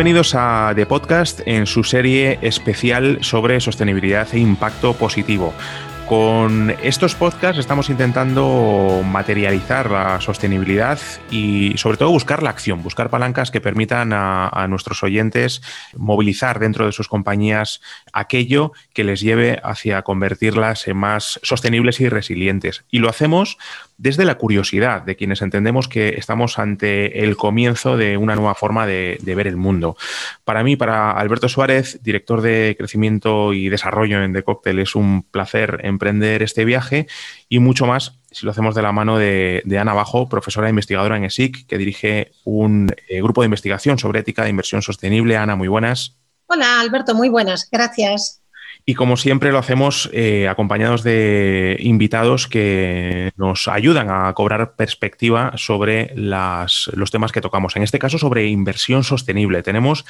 Bienvenidos a The Podcast en su serie especial sobre sostenibilidad e impacto positivo. Con estos podcasts estamos intentando materializar la sostenibilidad y sobre todo buscar la acción, buscar palancas que permitan a, nuestros oyentes movilizar dentro de sus compañías aquello que les lleve hacia convertirlas en más sostenibles y resilientes. Y lo hacemos desde la curiosidad de quienes entendemos que estamos ante el comienzo de una nueva forma de, ver el mundo. Para mí, para Alberto Suárez, director de crecimiento y desarrollo en The Cocktail, es un placer emprender este viaje y mucho más si lo hacemos de la mano de, Ana Bajo, profesora e investigadora en ESIC, que dirige un eh, grupo de investigación sobre ética de inversión sostenible. Ana, muy buenas. Hola, Alberto, muy buenas. Gracias. Y como siempre lo hacemos eh, acompañados de invitados que nos ayudan a cobrar perspectiva sobre las, los temas que tocamos. En este caso sobre inversión sostenible. Tenemos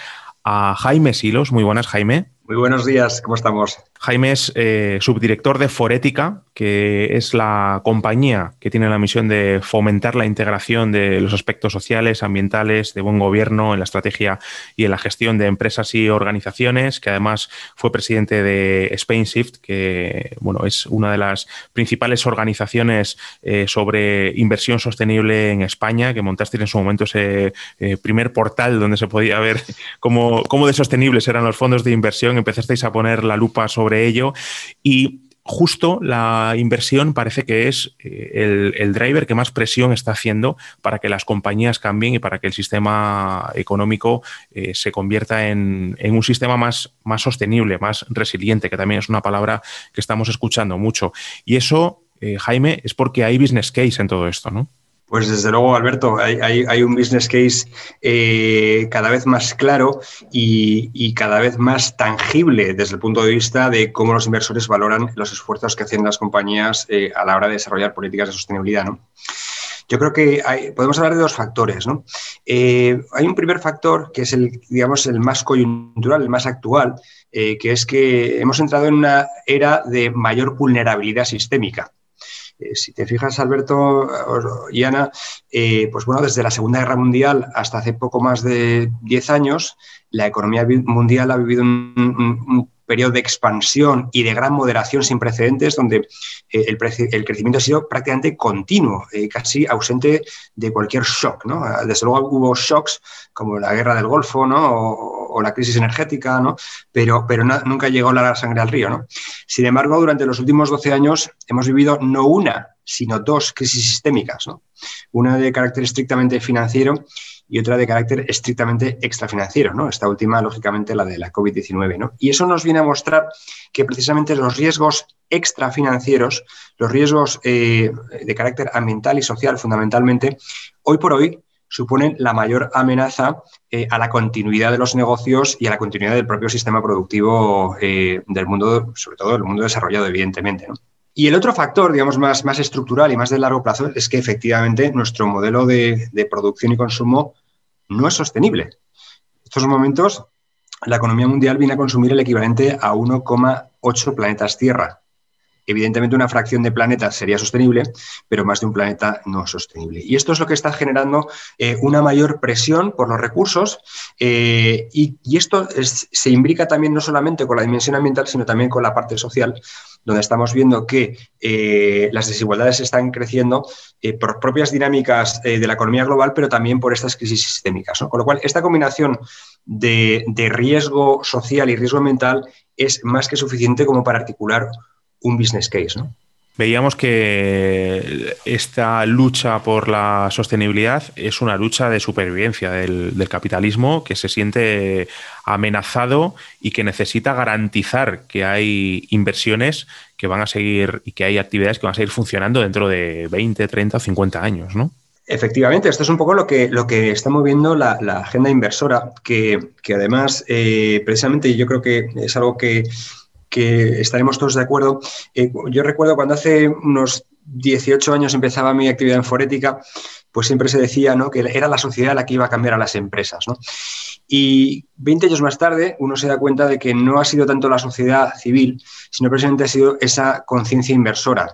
a Jaime Silos. Muy buenas, Jaime. Muy buenos días, ¿cómo estamos? Jaime es eh, subdirector de Forética, que es la compañía que tiene la misión de fomentar la integración de los aspectos sociales, ambientales, de buen gobierno en la estrategia y en la gestión de empresas y organizaciones, que además fue presidente de SpainShift, que bueno, es una de las principales organizaciones eh, sobre inversión sostenible en España, que montaste en su momento ese eh, primer portal donde se podía ver cómo, cómo de sostenibles eran los fondos de inversión empezasteis a poner la lupa sobre ello y justo la inversión parece que es eh, el, driver que más presión está haciendo para que las compañías cambien y para que el sistema económico eh, se convierta en, un sistema más, más sostenible, más resiliente, que también es una palabra que estamos escuchando mucho. Y eso, eh, Jaime, es porque hay business case en todo esto, ¿no? Pues desde luego, Alberto, hay, un business case eh, cada vez más claro y, cada vez más tangible desde el punto de vista de cómo los inversores valoran los esfuerzos que hacen las compañías eh, a la hora de desarrollar políticas de sostenibilidad. Yo creo que podemos hablar de dos factores. Eh, hay un primer factor que es el, digamos, el más coyuntural, el más actual, que es que hemos entrado en una era de mayor vulnerabilidad sistémica. Eh, si te fijas, Alberto y Ana, eh, pues bueno, desde la Segunda Guerra Mundial hasta hace poco más de 10 años, la economía mundial ha vivido un periodo de expansión y de gran moderación sin precedentes, donde eh, el, crecimiento ha sido prácticamente continuo, eh, casi ausente de cualquier shock. ¿no? Desde luego hubo shocks como la guerra del Golfo o, la crisis energética, ¿no? pero, pero nunca llegó la sangre al río. ¿no? Sin embargo, durante los últimos 12 años hemos vivido no una, sino dos crisis sistémicas. ¿no? Una de carácter estrictamente financiero y otra de carácter estrictamente extrafinanciero, ¿no? Esta última, lógicamente, la de la COVID-19, ¿no? Y eso nos viene a mostrar que precisamente los riesgos extrafinancieros, los riesgos eh, de carácter ambiental y social, fundamentalmente, hoy por hoy suponen la mayor amenaza eh, a la continuidad de los negocios y a la continuidad del propio sistema productivo eh, del mundo, sobre todo del mundo desarrollado, evidentemente. Y el otro factor, digamos, más, más estructural y más de largo plazo es que efectivamente nuestro modelo de, de producción y consumo no es sostenible. En estos momentos, la economía mundial viene a consumir el equivalente a 1,8 planetas Tierra. Evidentemente, una fracción de planetas sería sostenible, pero más de un planeta no es sostenible. Y esto es lo que está generando eh, una mayor presión por los recursos eh, y, esto se imbrica también no solamente con la dimensión ambiental, sino también con la parte social, donde estamos viendo que eh, las desigualdades están creciendo por propias dinámicas de la economía global, pero también por estas crisis sistémicas. Con lo cual, esta combinación de, de riesgo social y riesgo ambiental es más que suficiente como para articular un business case. ¿no? Veíamos que esta lucha por la sostenibilidad es una lucha de supervivencia del, capitalismo que se siente amenazado y que necesita garantizar que hay inversiones que van a seguir y que hay actividades que van a seguir funcionando dentro de 20, 30 o 50 años, ¿no? Efectivamente, esto es un poco lo que, lo que está moviendo la, agenda inversora, que, además, eh, precisamente yo creo que es algo que que estaremos todos de acuerdo. Eh, yo recuerdo cuando hace unos 18 años empezaba mi actividad en forética, pues siempre se decía ¿no? que era la sociedad la que iba a cambiar a las empresas. Y 20 años más tarde uno se da cuenta de que no ha sido tanto la sociedad civil, sino precisamente ha sido esa conciencia inversora.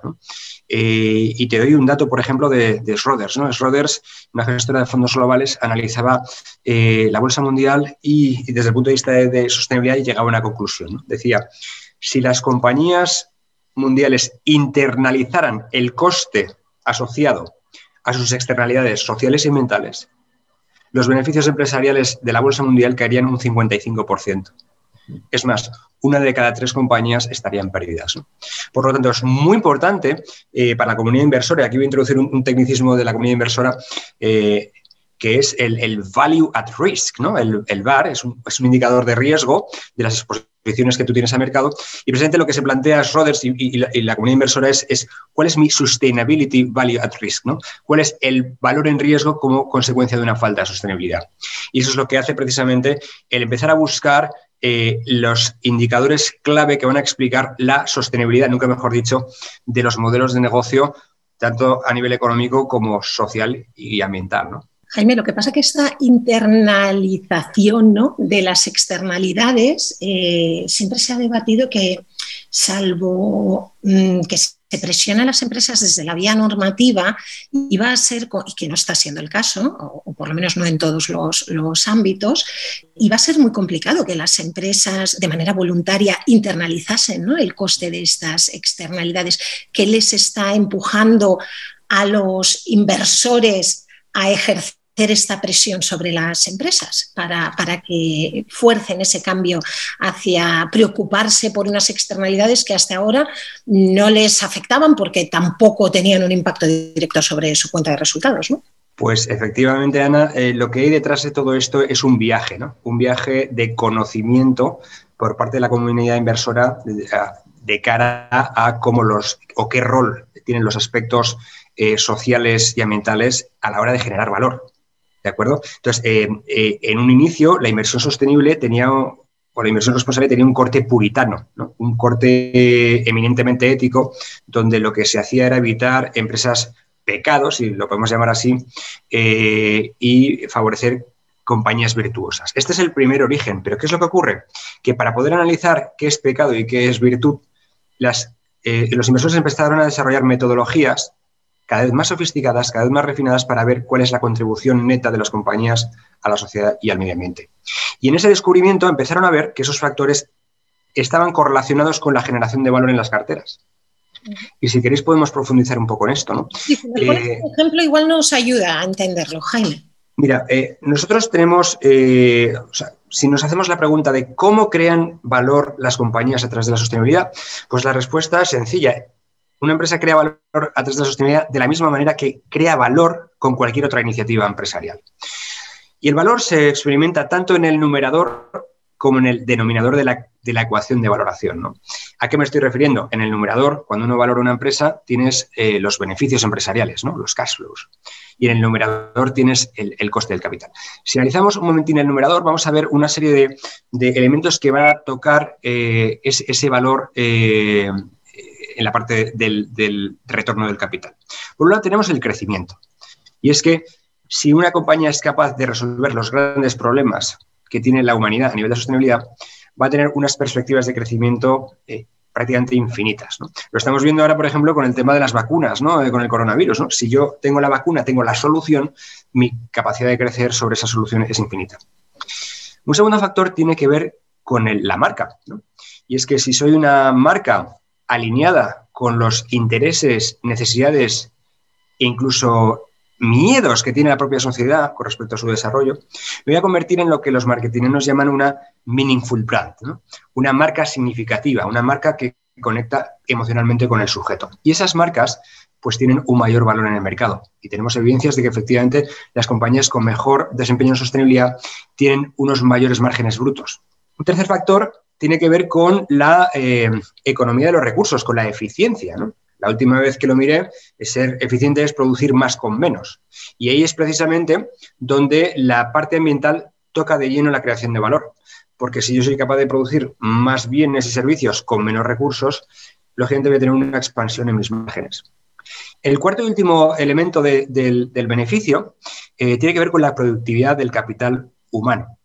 Eh, y te doy un dato, por ejemplo, de, de Schroders. ¿no? Schroders, una gestora de fondos globales, analizaba eh, la bolsa mundial y, desde el punto de vista de, sostenibilidad llegaba a una conclusión. Decía, si las compañías mundiales internalizaran el coste asociado a sus externalidades sociales y ambientales, los beneficios empresariales de la bolsa mundial caerían un 55%. Es más, una de cada tres compañías estarían perdidas. Por lo tanto, es muy importante eh, para la comunidad inversora, y aquí voy a introducir un, tecnicismo de la comunidad inversora, eh, que es el, value at risk. ¿no? El, VAR es un, indicador de riesgo de las exposiciones que tú tienes al mercado. Y precisamente lo que se plantea Schroders y, y, la, comunidad inversora es, es, cuál es mi sustainability value at risk, ¿no? cuál es el valor en riesgo como consecuencia de una falta de sostenibilidad. Y eso es lo que hace precisamente el empezar a buscar eh, los indicadores clave que van a explicar la sostenibilidad, nunca mejor dicho, de los modelos de negocio, tanto a nivel económico como social y ambiental. ¿no? Jaime, lo que pasa es que esta internalización de las externalidades eh, siempre se ha debatido que, salvo mm, que se presiona a las empresas desde la vía normativa y a ser, y que no está siendo el caso, o, por lo menos no en todos los, ámbitos, y va a ser muy complicado que las empresas de manera voluntaria internalizasen el coste de estas externalidades que les está empujando a los inversores a ejercer esta presión sobre las empresas para, para, que fuercen ese cambio hacia preocuparse por unas externalidades que hasta ahora no les afectaban porque tampoco tenían un impacto directo sobre su cuenta de resultados. ¿no? Pues efectivamente, Ana, eh, lo que hay detrás de todo esto es un viaje, ¿no? Un viaje de conocimiento por parte de la comunidad inversora de, cara a cómo los o qué rol tienen los aspectos eh, sociales y ambientales a la hora de generar valor. ¿De acuerdo? Entonces, eh, eh, en un inicio, la inversión sostenible tenía, o la inversión responsable tenía un corte puritano, un corte eminentemente ético, donde lo que se hacía era evitar empresas pecados, si lo podemos llamar así, eh, y favorecer compañías virtuosas. Este es el primer origen, pero ¿qué es lo que ocurre? Que para poder analizar qué es pecado y qué es virtud, los inversores empezaron a desarrollar metodologías cada vez más sofisticadas, cada vez más refinadas para ver cuál es la contribución neta de las compañías a la sociedad y al medio ambiente. Y en ese descubrimiento empezaron a ver que esos factores estaban correlacionados con la generación de valor en las carteras. Y si queréis podemos profundizar un poco en esto. ¿no? Sí, eh, ejemplo igual nos ayuda a entenderlo, Jaime. Mira, eh, nosotros tenemos, eh, si nos hacemos la pregunta de cómo crean valor las compañías a través de la sostenibilidad, pues la respuesta es sencilla. Una empresa crea valor a través de la sostenibilidad de la misma manera que crea valor con cualquier otra iniciativa empresarial. Y el valor se experimenta tanto en el numerador como en el denominador de la, ecuación de valoración. ¿no? ¿A qué me estoy refiriendo? En el numerador, cuando uno valora una empresa, tienes eh, los beneficios empresariales, ¿no? los cash flows. Y en el numerador tienes el, coste del capital. Si analizamos un momentín el numerador, vamos a ver una serie de, elementos que van a tocar eh, ese, valor eh, en la parte del, retorno del capital. Por un lado tenemos el crecimiento. Y es que si una compañía es capaz de resolver los grandes problemas que tiene la humanidad a nivel de sostenibilidad, va a tener unas perspectivas de crecimiento eh, prácticamente infinitas. Lo estamos viendo ahora, por ejemplo, con el tema de las vacunas, ¿no? Eh, con el coronavirus. Si yo tengo la vacuna, tengo la solución, mi capacidad de crecer sobre esa solución es infinita. Un segundo factor tiene que ver con la marca. Y es que si soy una marca alineada con los intereses, necesidades e incluso miedos que tiene la propia sociedad con respecto a su desarrollo, me voy a convertir en lo que los marketingeros llaman una meaningful brand, una marca significativa, una marca que conecta emocionalmente con el sujeto. Y esas marcas pues tienen un mayor valor en el mercado. Y tenemos evidencias de que efectivamente las compañías con mejor desempeño en sostenibilidad tienen unos mayores márgenes brutos. Un tercer factor tiene que ver con la eh, economía de los recursos, con la eficiencia. La última vez que lo miré, ser eficiente es producir más con menos. Y ahí es precisamente donde la parte ambiental toca de lleno la creación de valor. Porque si yo soy capaz de producir más bienes y servicios con menos recursos, lógicamente voy a tener una expansión en mis márgenes. El cuarto y último elemento del, beneficio eh, tiene que ver con la productividad del capital humano.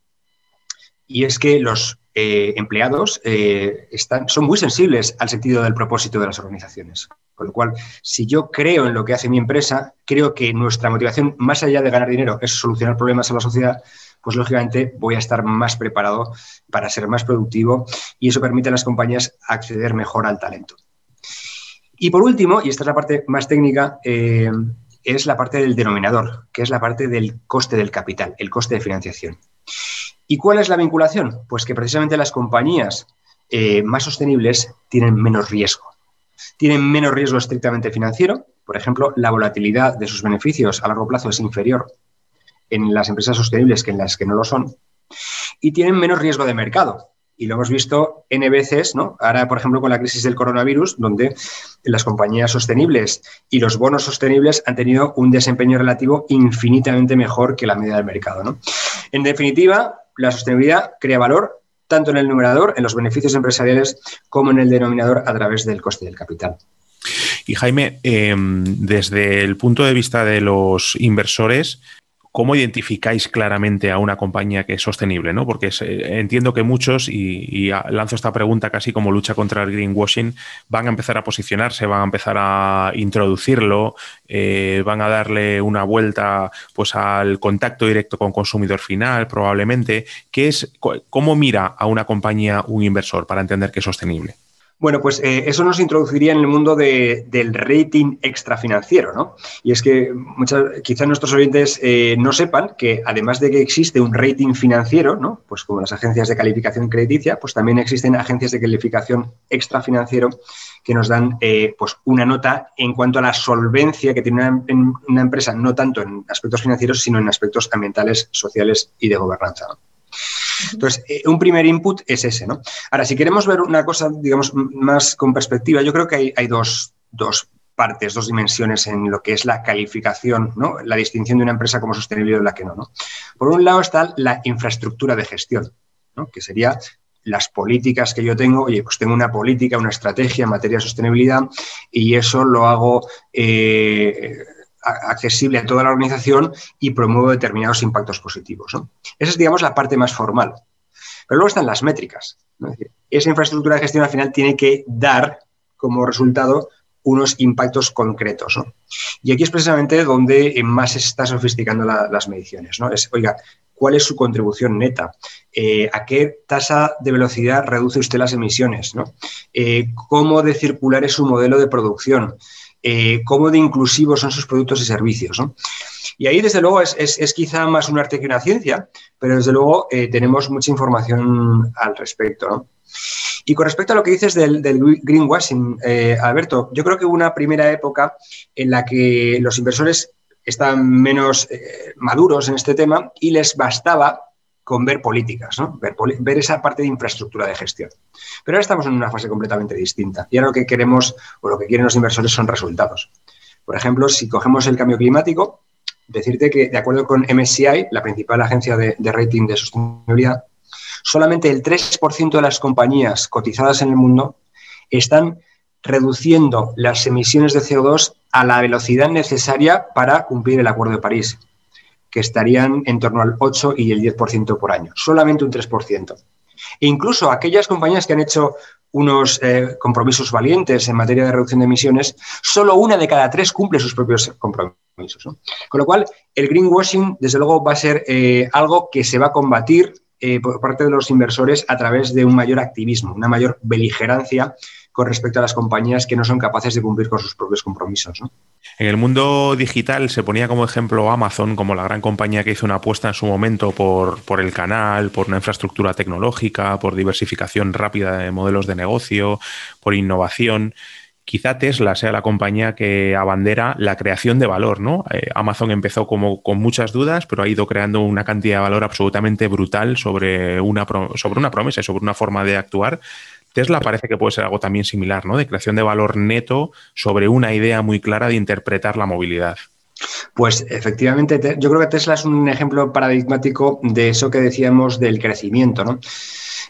Y es que los eh, empleados eh, están, son muy sensibles al sentido del propósito de las organizaciones. Con lo cual, si yo creo en lo que hace mi empresa, creo que nuestra motivación, más allá de ganar dinero, es solucionar problemas a la sociedad, pues lógicamente voy a estar más preparado para ser más productivo y eso permite a las compañías acceder mejor al talento. Y por último, y esta es la parte más técnica, eh, es la parte del denominador, que es la parte del coste del capital, el coste de financiación. ¿Y cuál es la vinculación? Pues que precisamente las compañías eh, más sostenibles tienen menos riesgo. Tienen menos riesgo estrictamente financiero. Por ejemplo, la volatilidad de sus beneficios a largo plazo es inferior en las empresas sostenibles que en las que no lo son. Y tienen menos riesgo de mercado. Y lo hemos visto N veces, ¿no? Ahora, por ejemplo, con la crisis del coronavirus, donde las compañías sostenibles y los bonos sostenibles han tenido un desempeño relativo infinitamente mejor que la media del mercado. ¿no? En definitiva, la sostenibilidad crea valor tanto en el numerador, en los beneficios empresariales, como en el denominador a través del coste del capital. Y Jaime, em, desde el punto de vista de los inversores, ¿Cómo identificáis claramente a una compañía que es sostenible? ¿no? Porque entiendo que muchos, y, lanzo esta pregunta casi como lucha contra el greenwashing, van a empezar a posicionarse, van a empezar a introducirlo, eh, van a darle una vuelta pues, al contacto directo con consumidor final, probablemente. ¿Qué es, ¿Cómo mira a una compañía un inversor para entender que es sostenible? Bueno, pues eh, eso nos introduciría en el mundo del rating extrafinanciero, ¿no? Y es que muchas, quizás nuestros oyentes eh, no sepan que además de que existe un rating financiero, ¿no? Pues como las agencias de calificación crediticia, pues también existen agencias de calificación extrafinanciero que nos dan eh, pues una nota en cuanto a la solvencia que tiene una, una, empresa, no tanto en aspectos financieros, sino en aspectos ambientales, sociales y de gobernanza. Entonces, eh, un primer input es ese, ¿no? Ahora, si queremos ver una cosa, digamos, más con perspectiva, yo creo que hay, dos, partes, dos dimensiones en lo que es la calificación, ¿no? La distinción de una empresa como sostenible de la que no, ¿no? Por un lado está la infraestructura de gestión, ¿no? Que sería las políticas que yo tengo, oye, pues tengo una política, una estrategia en materia de sostenibilidad y eso lo hago eh, accesible a toda la organización y promuevo determinados impactos positivos. Esa es, digamos, la parte más formal. Pero luego están las métricas. esa infraestructura de gestión al final tiene que dar como resultado unos impactos concretos. Y aquí es precisamente donde más se está sofisticando las mediciones. oiga, ¿cuál es su contribución neta? Eh, ¿A qué tasa de velocidad reduce usted las emisiones? Eh, ¿Cómo de circular es su modelo de producción? Eh, cómo de inclusivos son sus productos y servicios. Y ahí, desde luego, es, quizá más un arte que una ciencia, pero desde luego eh, tenemos mucha información al respecto. Y con respecto a lo que dices del, greenwashing, eh, Alberto, yo creo que hubo una primera época en la que los inversores estaban menos maduros en este tema y les bastaba con ver políticas, ¿no? ver, esa parte de infraestructura de gestión. Pero ahora estamos en una fase completamente distinta y ahora lo que queremos o lo que quieren los inversores son resultados. Por ejemplo, si cogemos el cambio climático, decirte que de acuerdo con MSCI, la principal agencia de, de rating de sostenibilidad, solamente el 3% de las compañías cotizadas en el mundo están reduciendo las emisiones de CO2 a la velocidad necesaria para cumplir el Acuerdo de París que estarían en torno al 8 y el 10% por año, solamente un 3%. E incluso aquellas compañías que han hecho unos eh, compromisos valientes en materia de reducción de emisiones, solo una de cada tres cumple sus propios compromisos. Con lo cual, el greenwashing, desde luego, va a ser eh, algo que se va a combatir eh, por parte de los inversores a través de un mayor activismo, una mayor beligerancia con respecto a las compañías que no son capaces de cumplir con sus propios compromisos. En el mundo digital se ponía como ejemplo Amazon como la gran compañía que hizo una apuesta en su momento por, por el canal, por una infraestructura tecnológica, por diversificación rápida de modelos de negocio, por innovación quizá Tesla sea la compañía que abandera la creación de valor, ¿no? Eh, Amazon empezó como con muchas dudas, pero ha ido creando una cantidad de valor absolutamente brutal sobre una, sobre una promesa y sobre una forma de actuar Tesla parece que puede ser algo también similar, ¿no? De creación de valor neto sobre una idea muy clara de interpretar la movilidad. Pues efectivamente, yo creo que Tesla es un ejemplo paradigmático de eso que decíamos del crecimiento, ¿no?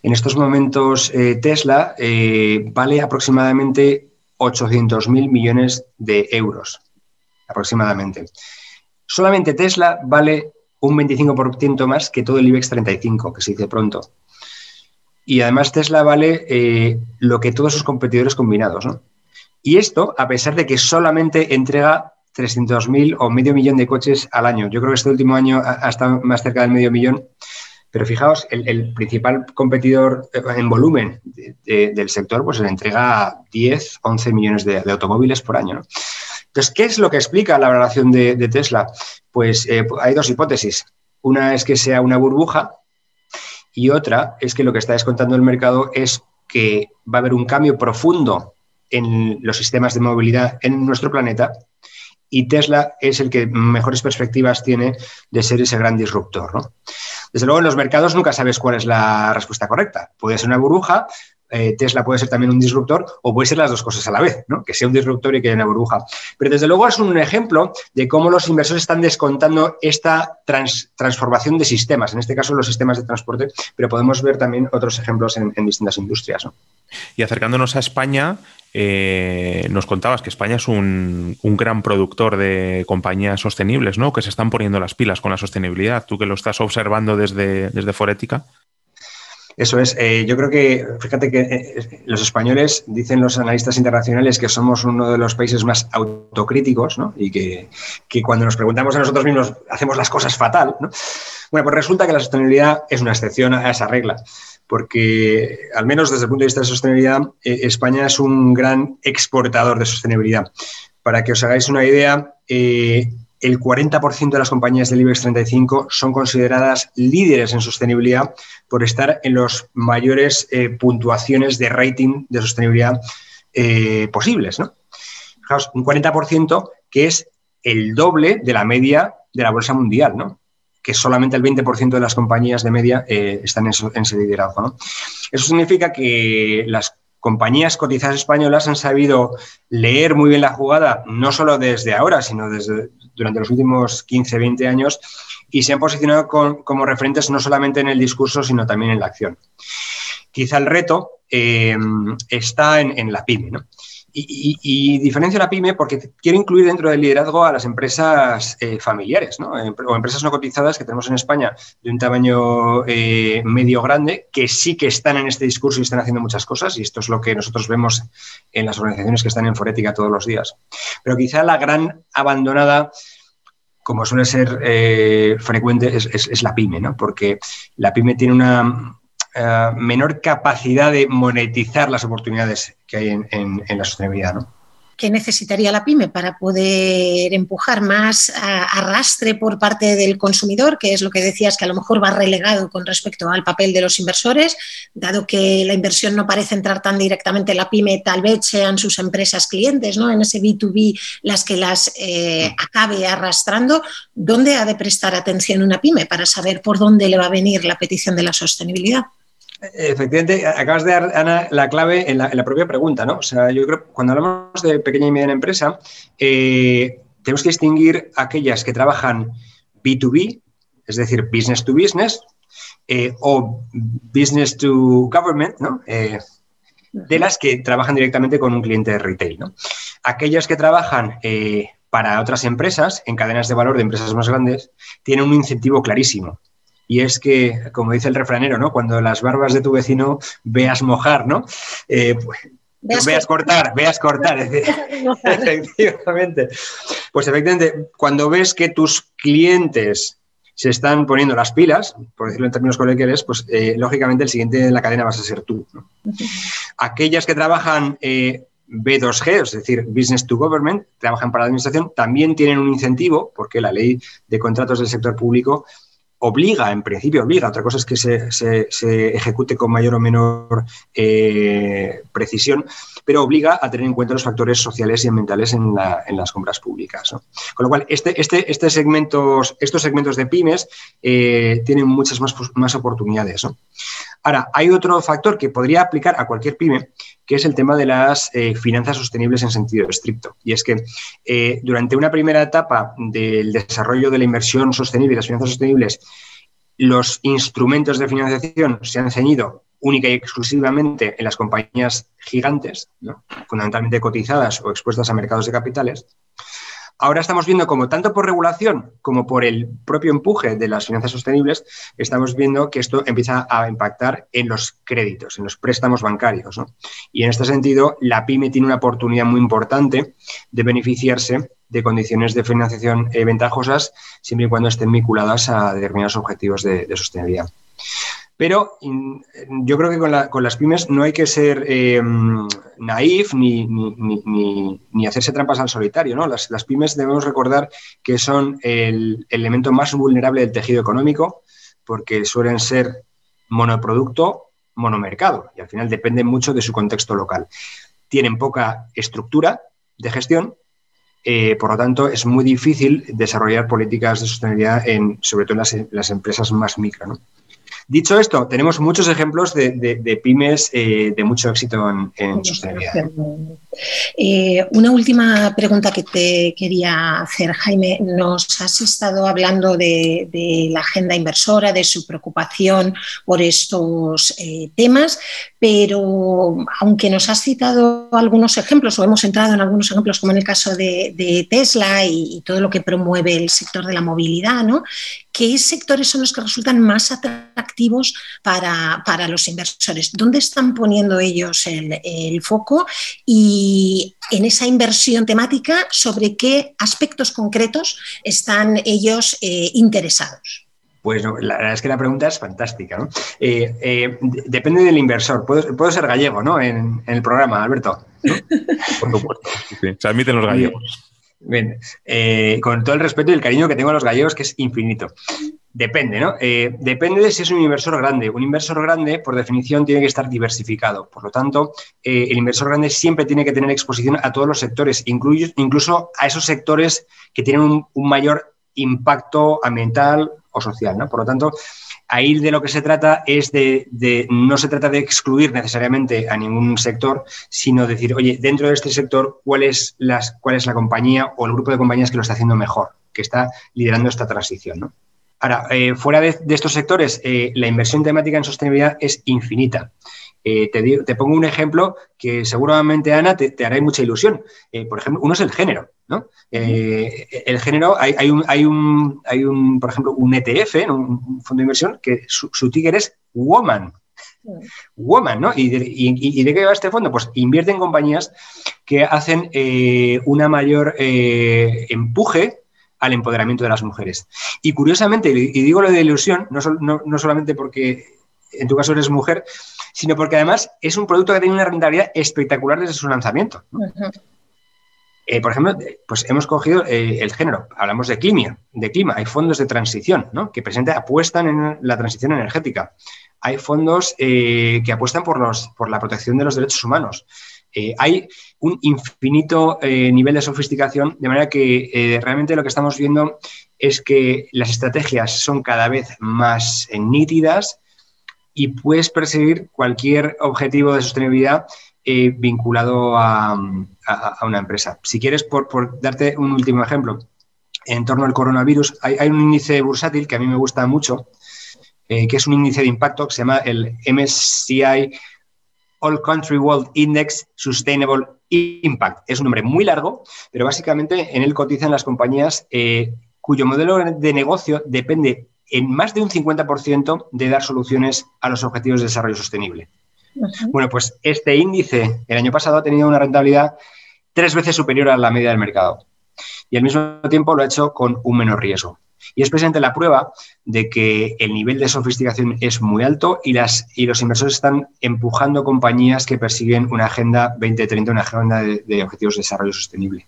En estos momentos, eh, Tesla eh, vale aproximadamente 800.000 millones de euros, aproximadamente. Solamente Tesla vale un 25% más que todo el IBEX 35, que se dice pronto. Y además Tesla vale eh, lo que todos sus competidores combinados. ¿no? Y esto a pesar de que solamente entrega 300.000 o medio millón de coches al año. Yo creo que este último año ha, estado más cerca del medio millón. Pero fijaos, el, principal competidor eh, en volumen del sector pues le entrega 10, 11 millones de, automóviles por año. Entonces, ¿qué es lo que explica la valoración de, Tesla? Pues eh, hay dos hipótesis. Una es que sea una burbuja y otra es que lo que está descontando el mercado es que va a haber un cambio profundo en los sistemas de movilidad en nuestro planeta y Tesla es el que mejores perspectivas tiene de ser ese gran disruptor. ¿no? Desde luego, en los mercados nunca sabes cuál es la respuesta correcta. Puede ser una burbuja, eh, Tesla puede ser también un disruptor o puede ser las dos cosas a la vez, ¿no? que sea un disruptor y que haya una burbuja. Pero desde luego es un ejemplo de cómo los inversores están descontando esta transformación de sistemas, en este caso los sistemas de transporte, pero podemos ver también otros ejemplos en, distintas industrias. Y acercándonos a España, eh, nos contabas que España es un, gran productor de compañías sostenibles, ¿no? Que se están poniendo las pilas con la sostenibilidad. Tú que lo estás observando desde, desde Forética. Eso es. Eh, yo creo que, fíjate que eh, los españoles, dicen los analistas internacionales, que somos uno de los países más autocríticos, ¿no? Y que, cuando nos preguntamos a nosotros mismos hacemos las cosas fatal, ¿no? Bueno, pues resulta que la sostenibilidad es una excepción a esa regla porque al menos desde el punto de vista de sostenibilidad, eh, España es un gran exportador de sostenibilidad. Para que os hagáis una idea, eh, el 40% de las compañías del IBEX 35 son consideradas líderes en sostenibilidad por estar en las mayores eh, puntuaciones de rating de sostenibilidad posibles. ¿no? Fijaos, un 40% que es el doble de la media de la bolsa mundial. ¿no? que solamente el 20% de las compañías de media eh, están en, ese liderazgo. Eso significa que las compañías cotizadas españolas han sabido leer muy bien la jugada, no solo desde ahora, sino desde durante los últimos 15, 20 años, y se han posicionado como referentes no solamente en el discurso, sino también en la acción. Quizá el reto eh, está en, en, la pyme. ¿no? Y, diferencia la pyme porque quiero incluir dentro del liderazgo a las empresas eh, familiares ¿no? Em, o empresas no cotizadas que tenemos en España de un tamaño eh, medio grande que sí que están en este discurso y están haciendo muchas cosas y esto es lo que nosotros vemos en las organizaciones que están en Forética todos los días. Pero quizá la gran abandonada como suele ser eh, frecuente, es, es, la pyme, ¿no? Porque la pyme tiene una, eh, menor capacidad de monetizar las oportunidades que hay en, la sostenibilidad. ¿no? ¿Qué necesitaría la pyme para poder empujar más arrastre por parte del consumidor, que es lo que decías que a lo mejor va relegado con respecto al papel de los inversores, dado que la inversión no parece entrar tan directamente en la pyme, tal vez sean sus empresas clientes, ¿no? En ese B2B las que las eh, acabe arrastrando, ¿dónde ha de prestar atención una pyme para saber por dónde le va a venir la petición de la sostenibilidad? Efectivamente, acabas de dar, Ana, la clave en la, propia pregunta, ¿no? O sea, yo creo que cuando hablamos de pequeña y mediana empresa, eh, tenemos que distinguir aquellas que trabajan B2B, es decir, business to business, eh, o business to government, ¿no? Eh, de las que trabajan directamente con un cliente de retail, ¿no? Aquellas que trabajan para otras empresas, en cadenas de valor de empresas más grandes, tienen un incentivo clarísimo y es que, como dice el refranero, ¿no? Cuando las barbas de tu vecino veas mojar, ¿no? Eh, pues, veas, cortar, veas cortar. efectivamente. Pues efectivamente, cuando ves que tus clientes se están poniendo las pilas, por decirlo en términos coloquiales, pues eh, lógicamente el siguiente en la cadena vas a ser tú. Aquellas que trabajan eh, B2G, es decir, Business to Government, trabajan para la administración, también tienen un incentivo, porque la ley de contratos del sector público obliga, en principio obliga, otra cosa es que se, ejecute con mayor o menor eh, precisión, pero obliga a tener en cuenta los factores sociales y ambientales en, las compras públicas. Con lo cual, este, este, este segmentos, estos segmentos de pymes eh, tienen muchas más, más oportunidades. Ahora, hay otro factor que podría aplicar a cualquier pyme, que es el tema de las eh, finanzas sostenibles en sentido estricto. Y es que durante una primera etapa del desarrollo de la inversión sostenible y las finanzas sostenibles, los instrumentos de financiación se han ceñido única y exclusivamente en las compañías gigantes, fundamentalmente cotizadas o expuestas a mercados de capitales. Ahora estamos viendo como tanto por regulación como por el propio empuje de las finanzas sostenibles, estamos viendo que esto empieza a impactar en los créditos, en los préstamos bancarios. Y en este sentido, la pyme tiene una oportunidad muy importante de beneficiarse de condiciones de financiación eh, ventajosas siempre y cuando estén vinculadas a determinados objetivos de sostenibilidad. Pero yo creo que con, las pymes no hay que ser eh, naif ni, hacerse trampas al solitario. ¿no? Las, pymes debemos recordar que son el, elemento más vulnerable del tejido económico porque suelen ser monoproducto, monomercado y al final dependen mucho de su contexto local. Tienen poca estructura de gestión eh, por lo tanto, es muy difícil desarrollar políticas de sostenibilidad, en, sobre todo en las, las empresas más micro. ¿no? Dicho esto, tenemos muchos ejemplos de, pymes eh, de mucho éxito en, sostenibilidad. Eh, una última pregunta que te quería hacer, Jaime. Nos has estado hablando de, la agenda inversora, de su preocupación por estos eh, temas, pero aunque nos has citado algunos ejemplos o hemos entrado en algunos ejemplos, como en el caso de, Tesla y, y, todo lo que promueve el sector de la movilidad, ¿no? ¿Qué sectores son los que resultan más atractivos para, los inversores? ¿Dónde están poniendo ellos el, foco? Y en esa inversión temática, ¿sobre qué aspectos concretos están ellos eh, interesados? Pues la verdad es que la pregunta es fantástica. ¿no? Eh, eh, depende del inversor. Puedo, ser gallego ¿no? en, el programa, Alberto. Por supuesto. Se admiten los gallegos. Bien, eh, con todo el respeto y el cariño que tengo a los gallegos, que es infinito. Depende, ¿no? Eh, depende de si es un inversor grande. Un inversor grande, por definición, tiene que estar diversificado. Por lo tanto, eh, el inversor grande siempre tiene que tener exposición a todos los sectores, incluso a esos sectores que tienen un, un mayor impacto ambiental o social, ¿no? Por lo tanto, ahí de lo que se trata es de, no se trata de excluir necesariamente a ningún sector, sino decir, oye, dentro de este sector, ¿cuál es, la compañía o el grupo de compañías que lo está haciendo mejor, que está liderando esta transición? Ahora, eh, fuera de, estos sectores, eh, la inversión temática en sostenibilidad es infinita. Eh, te, pongo un ejemplo que seguramente, Ana, te, hará mucha ilusión. por ejemplo, uno es el género. Eh, el género, hay, un, hay, un, hay un, por ejemplo, un ETF, un fondo de inversión, que su, su ticker es Woman. Woman, ¿no? ¿Y de, qué va este fondo? Pues invierte en compañías que hacen eh, una mayor eh, empuje al empoderamiento de las mujeres. Y curiosamente, y digo lo de ilusión, no, solamente porque en tu caso eres mujer, sino porque además es un producto que tiene una rentabilidad espectacular desde su lanzamiento. Eh, por ejemplo, pues hemos cogido eh, el género, hablamos de clima, de clima, hay fondos de transición, ¿no? que presente apuestan en la transición energética. Hay fondos eh, que apuestan por, los, por la protección de los derechos humanos. hay un infinito nivel de sofisticación, de manera que realmente lo que estamos viendo es que las estrategias son cada vez más nítidas y puedes perseguir cualquier objetivo de sostenibilidad vinculado a, una empresa. Si quieres, por, darte un último ejemplo, en torno al coronavirus, hay, un índice bursátil que a mí me gusta mucho, eh, que es un índice de impacto que se llama el MSCI All Country World Index Sustainable Impact. Es un nombre muy largo, pero básicamente en él cotizan las compañías eh, cuyo modelo de negocio depende en más de un 50% de dar soluciones a los objetivos de desarrollo sostenible. Bueno, pues este índice el año pasado ha tenido una rentabilidad tres veces superior a la media del mercado y al mismo tiempo lo ha hecho con un menor riesgo. Y es presente la prueba de que el nivel de sofisticación es muy alto y, las, y los inversores están empujando compañías que persiguen una agenda 2030, una agenda de objetivos de desarrollo sostenible.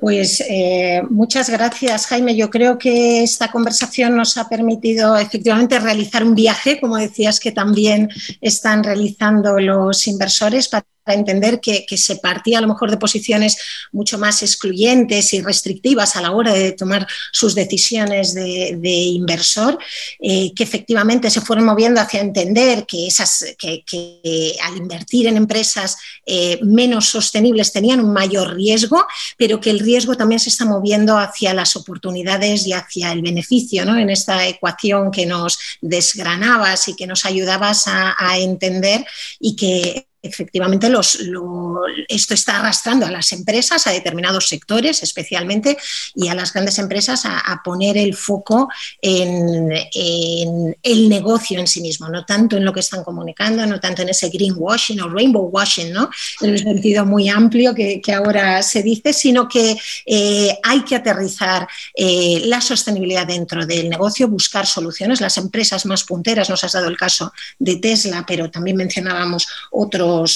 Pues eh, muchas gracias, Jaime. Yo creo que esta conversación nos ha permitido efectivamente realizar un viaje, como decías que también están realizando los inversores, entender que, se partía a lo mejor de posiciones mucho más excluyentes y restrictivas a la hora de tomar sus decisiones de, inversor, eh, que efectivamente se fueron moviendo hacia entender que, esas, que, al invertir en empresas eh, menos sostenibles tenían un mayor riesgo, pero que el riesgo también se está moviendo hacia las oportunidades y hacia el beneficio, ¿no? en esta ecuación que nos desgranabas y que nos ayudabas a entender y que efectivamente los, esto está arrastrando a las empresas, a determinados sectores especialmente, y a las grandes empresas a, poner el foco en, el negocio en sí mismo, no tanto en lo que están comunicando, no tanto en ese greenwashing o rainbow washing, ¿no? en el sentido muy amplio que, ahora se dice, sino que eh, hay que aterrizar eh, la sostenibilidad dentro del negocio, buscar soluciones. Las empresas más punteras, nos has dado el caso de Tesla, pero también mencionábamos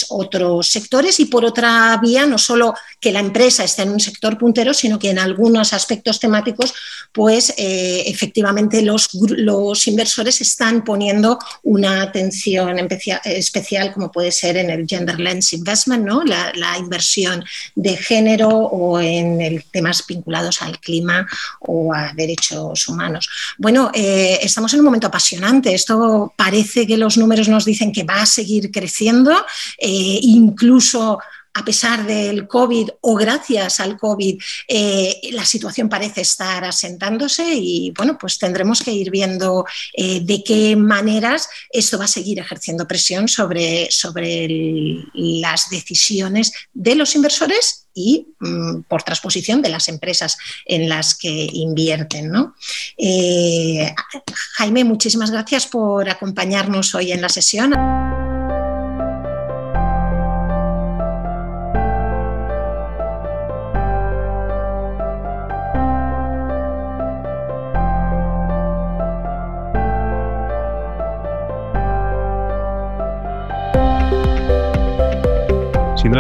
otros, sectores. Y por otra vía, no solo que la empresa esté en un sector puntero, sino que en algunos aspectos temáticos, pues eh, efectivamente los, los inversores están poniendo una atención especial, como puede ser en el Gender Lens Investment, ¿no? la, inversión de género o en temas vinculados al clima o a derechos humanos. Bueno, eh, estamos en un momento apasionante. Esto parece que los números nos dicen que va a seguir creciendo, eh, incluso a pesar del COVID o gracias al COVID, eh, la situación parece estar asentándose y bueno, pues tendremos que ir viendo eh, de qué maneras esto va a seguir ejerciendo presión sobre, sobre las decisiones de los inversores y mm, por transposición de las empresas en las que invierten. Eh, Jaime, muchísimas gracias por acompañarnos hoy en la sesión.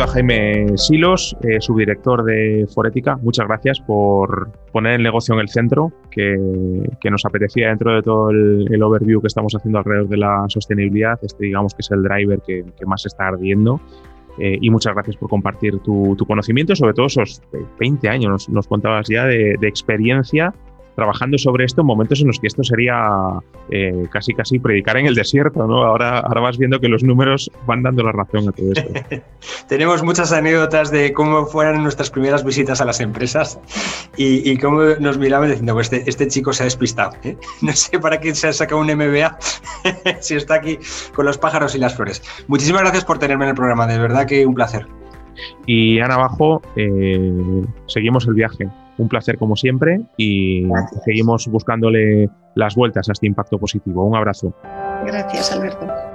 Duda, Jaime Silos, eh, subdirector de Forética, muchas gracias por poner el negocio en el centro, que, nos apetecía dentro de todo el, overview que estamos haciendo alrededor de la sostenibilidad. Este, digamos, que es el driver que, más está ardiendo. Eh, y muchas gracias por compartir tu, conocimiento, sobre todo esos 20 años, nos, contabas ya de, de experiencia trabajando sobre esto en momentos en los que esto sería eh, casi casi predicar en el desierto, ¿no? Ahora, ahora vas viendo que los números van dando la razón a todo esto. Tenemos muchas anécdotas de cómo fueron nuestras primeras visitas a las empresas y, cómo nos miraban diciendo, pues este, este chico se ha despistado. ¿eh? No sé para qué se ha sacado un MBA si está aquí con los pájaros y las flores. Muchísimas gracias por tenerme en el programa, de verdad que un placer. Y Ana Abajo, eh, seguimos el viaje un placer como siempre y seguimos buscándole las vueltas a este impacto positivo. Un abrazo. Gracias, Alberto.